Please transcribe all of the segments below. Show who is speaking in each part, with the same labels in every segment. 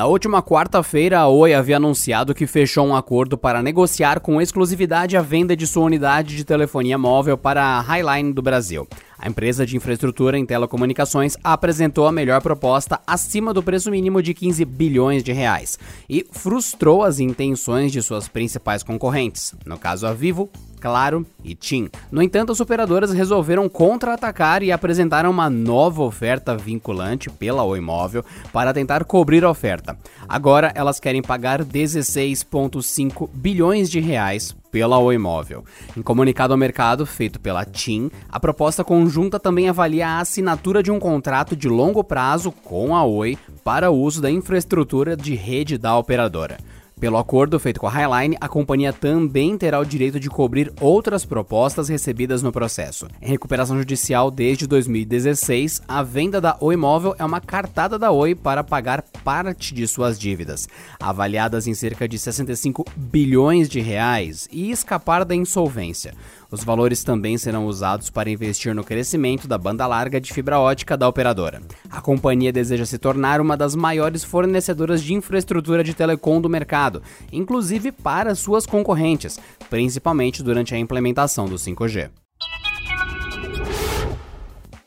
Speaker 1: Na última quarta-feira, a Oi havia anunciado que fechou um acordo para negociar com exclusividade a venda de sua unidade de telefonia móvel para a Highline do Brasil. A empresa de infraestrutura em telecomunicações apresentou a melhor proposta acima do preço mínimo de 15 bilhões de reais e frustrou as intenções de suas principais concorrentes, no caso a Vivo, Claro e TIM. No entanto, as operadoras resolveram contra-atacar e apresentaram uma nova oferta vinculante pela Oi Móvel para tentar cobrir a oferta. Agora elas querem pagar 16,5 bilhões de reais pela Oi Móvel. Em comunicado ao mercado feito pela TIM, a proposta conjunta também avalia a assinatura de um contrato de longo prazo com a Oi para o uso da infraestrutura de rede da operadora. Pelo acordo feito com a Highline, a companhia também terá o direito de cobrir outras propostas recebidas no processo. Em recuperação judicial desde 2016, a venda da Oi Móvel é uma cartada da Oi para pagar parte de suas dívidas, avaliadas em cerca de 65 bilhões de reais, e escapar da insolvência. Os valores também serão usados para investir no crescimento da banda larga de fibra ótica da operadora. A companhia deseja se tornar uma das maiores fornecedoras de infraestrutura de telecom do mercado, inclusive para suas concorrentes, principalmente durante a implementação do 5G.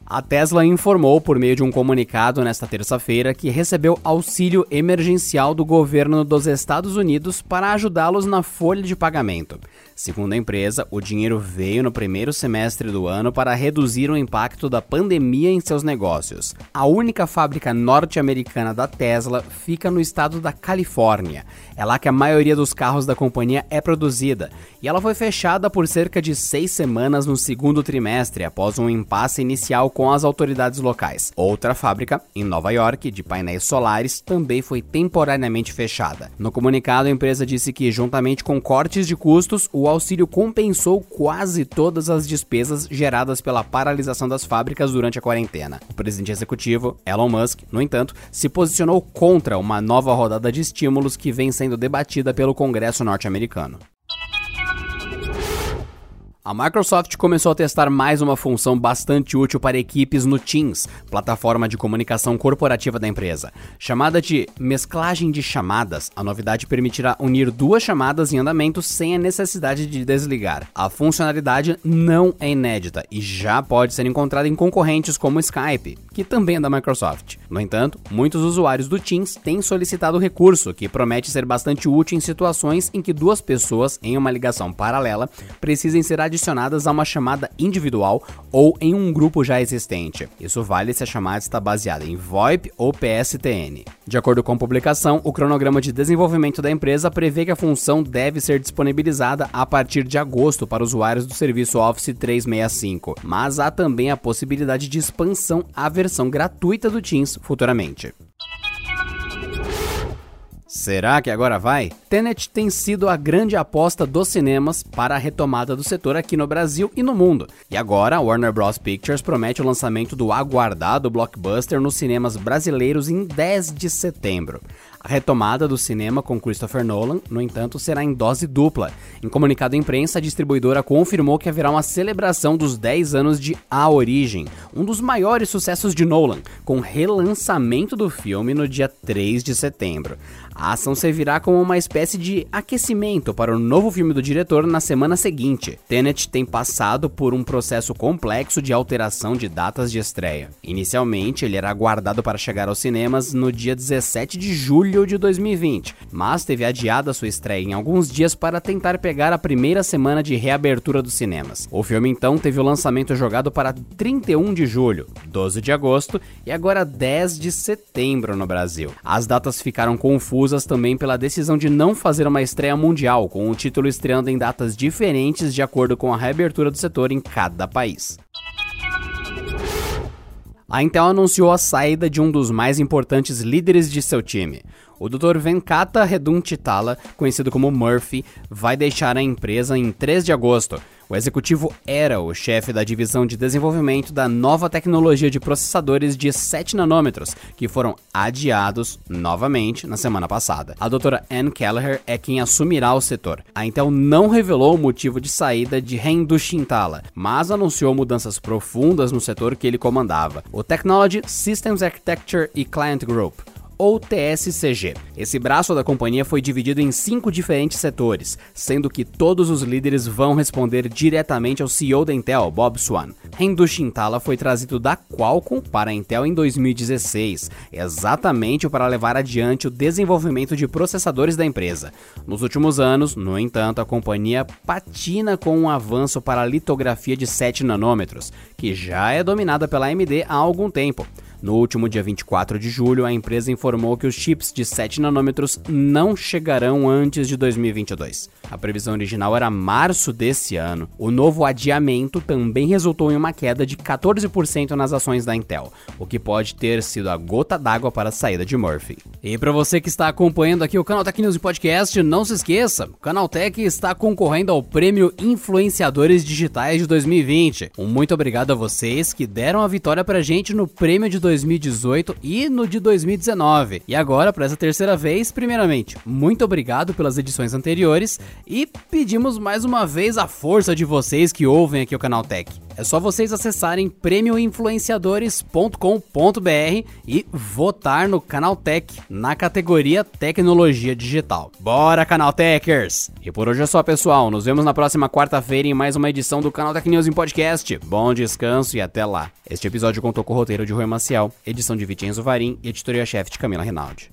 Speaker 1: A Tesla informou por meio de um comunicado nesta terça-feira que recebeu auxílio emergencial do governo dos Estados Unidos para ajudá-los na folha de pagamento. Segundo a empresa, o dinheiro veio no primeiro semestre do ano para reduzir o impacto da pandemia em seus negócios. A única fábrica norte-americana da Tesla fica no estado da Califórnia. É lá que a maioria dos carros da companhia é produzida, e ela foi fechada por cerca de seis semanas no segundo trimestre, após um impasse inicial com as autoridades locais. Outra fábrica, em Nova York, de painéis solares, também foi temporariamente fechada. No comunicado, a empresa disse que, juntamente com cortes de custos, o auxílio compensou quase todas as despesas geradas pela paralisação das fábricas durante a quarentena. O presidente executivo, Elon Musk, no entanto, se posicionou contra uma nova rodada de estímulos que vem sendo debatida pelo Congresso norte-americano. A Microsoft começou a testar mais uma função bastante útil para equipes no Teams, plataforma de comunicação corporativa da empresa. Chamada de mesclagem de chamadas, a novidade permitirá unir duas chamadas em andamento sem a necessidade de desligar. A funcionalidade não é inédita e já pode ser encontrada em concorrentes como Skype, que também é da Microsoft. No entanto, muitos usuários do Teams têm solicitado o recurso, que promete ser bastante útil em situações em que duas pessoas em uma ligação paralela precisem ser adicionadas a uma chamada individual ou em um grupo já existente. Isso vale se a chamada está baseada em VoIP ou PSTN. De acordo com a publicação, o cronograma de desenvolvimento da empresa prevê que a função deve ser disponibilizada a partir de agosto para usuários do serviço Office 365, mas há também a possibilidade de expansão à versão gratuita do Teams futuramente. Será que agora vai? Tenet tem sido a grande aposta dos cinemas para a retomada do setor aqui no Brasil e no mundo. E agora, a Warner Bros. Pictures promete o lançamento do aguardado blockbuster nos cinemas brasileiros em 10 de setembro. A retomada do cinema com Christopher Nolan, no entanto, será em dose dupla. Em comunicado à imprensa, a distribuidora confirmou que haverá uma celebração dos 10 anos de A Origem, um dos maiores sucessos de Nolan, com relançamento do filme no dia 3 de setembro. A ação servirá como uma espécie de aquecimento para o novo filme do diretor na semana seguinte. Tenet tem passado por um processo complexo de alteração de datas de estreia. Inicialmente, ele era aguardado para chegar aos cinemas no dia 17 de julho de 2020, mas teve adiada sua estreia em alguns dias para tentar pegar a primeira semana de reabertura dos cinemas. O filme então teve o lançamento jogado para 31 de julho, 12 de agosto e agora 10 de setembro no Brasil. As datas ficaram confusas também pela decisão de não fazer uma estreia mundial, com o título estreando em datas diferentes de acordo com a reabertura do setor em cada país. A Intel anunciou a saída de um dos mais importantes líderes de seu time. O Dr. Venkata Redunchitala, conhecido como Murphy, vai deixar a empresa em 3 de agosto. O executivo era o chefe da divisão de desenvolvimento da nova tecnologia de processadores de 7 nanômetros, que foram adiados novamente na semana passada. A doutora Ann Kelleher é quem assumirá o setor. A Intel não revelou o motivo de saída de Rendu Shintala, mas anunciou mudanças profundas no setor que ele comandava, o Technology Systems Architecture e Client Group ou TSCG. Esse braço da companhia foi dividido em cinco diferentes setores, sendo que todos os líderes vão responder diretamente ao CEO da Intel, Bob Swan. Rendu Shintala foi trazido da Qualcomm para a Intel em 2016, exatamente para levar adiante o desenvolvimento de processadores da empresa. Nos últimos anos, no entanto, a companhia patina com um avanço para a litografia de 7 nanômetros, que já é dominada pela AMD há algum tempo. No último dia 24 de julho, a empresa informou que os chips de 7 nanômetros não chegarão antes de 2022. A previsão original era março desse ano. O novo adiamento também resultou em uma queda de 14% nas ações da Intel, o que pode ter sido a gota d'água para a saída de Murphy. E para você que está acompanhando aqui o Canal Tech News Podcast, não se esqueça, o Canal Tech está concorrendo ao Prêmio Influenciadores Digitais de 2020. Um muito obrigado a vocês que deram a vitória pra gente no prêmio de 2018 e no de 2019. E agora, para essa terceira vez, primeiramente, muito obrigado pelas edições anteriores e pedimos mais uma vez a força de vocês que ouvem aqui o canal Tech. É só vocês acessarem prêmioinfluenciadores.com.br e votar no Canal Tech na categoria Tecnologia Digital. Bora, Canal Techers! E por hoje é só, pessoal. Nos vemos na próxima quarta-feira em mais uma edição do Canal Tech News em Podcast. Bom descanso e até lá. Este episódio contou com o roteiro de Rui Maciel, edição de Vicenzo Varim e editoria-chefe de Camila Rinaldi.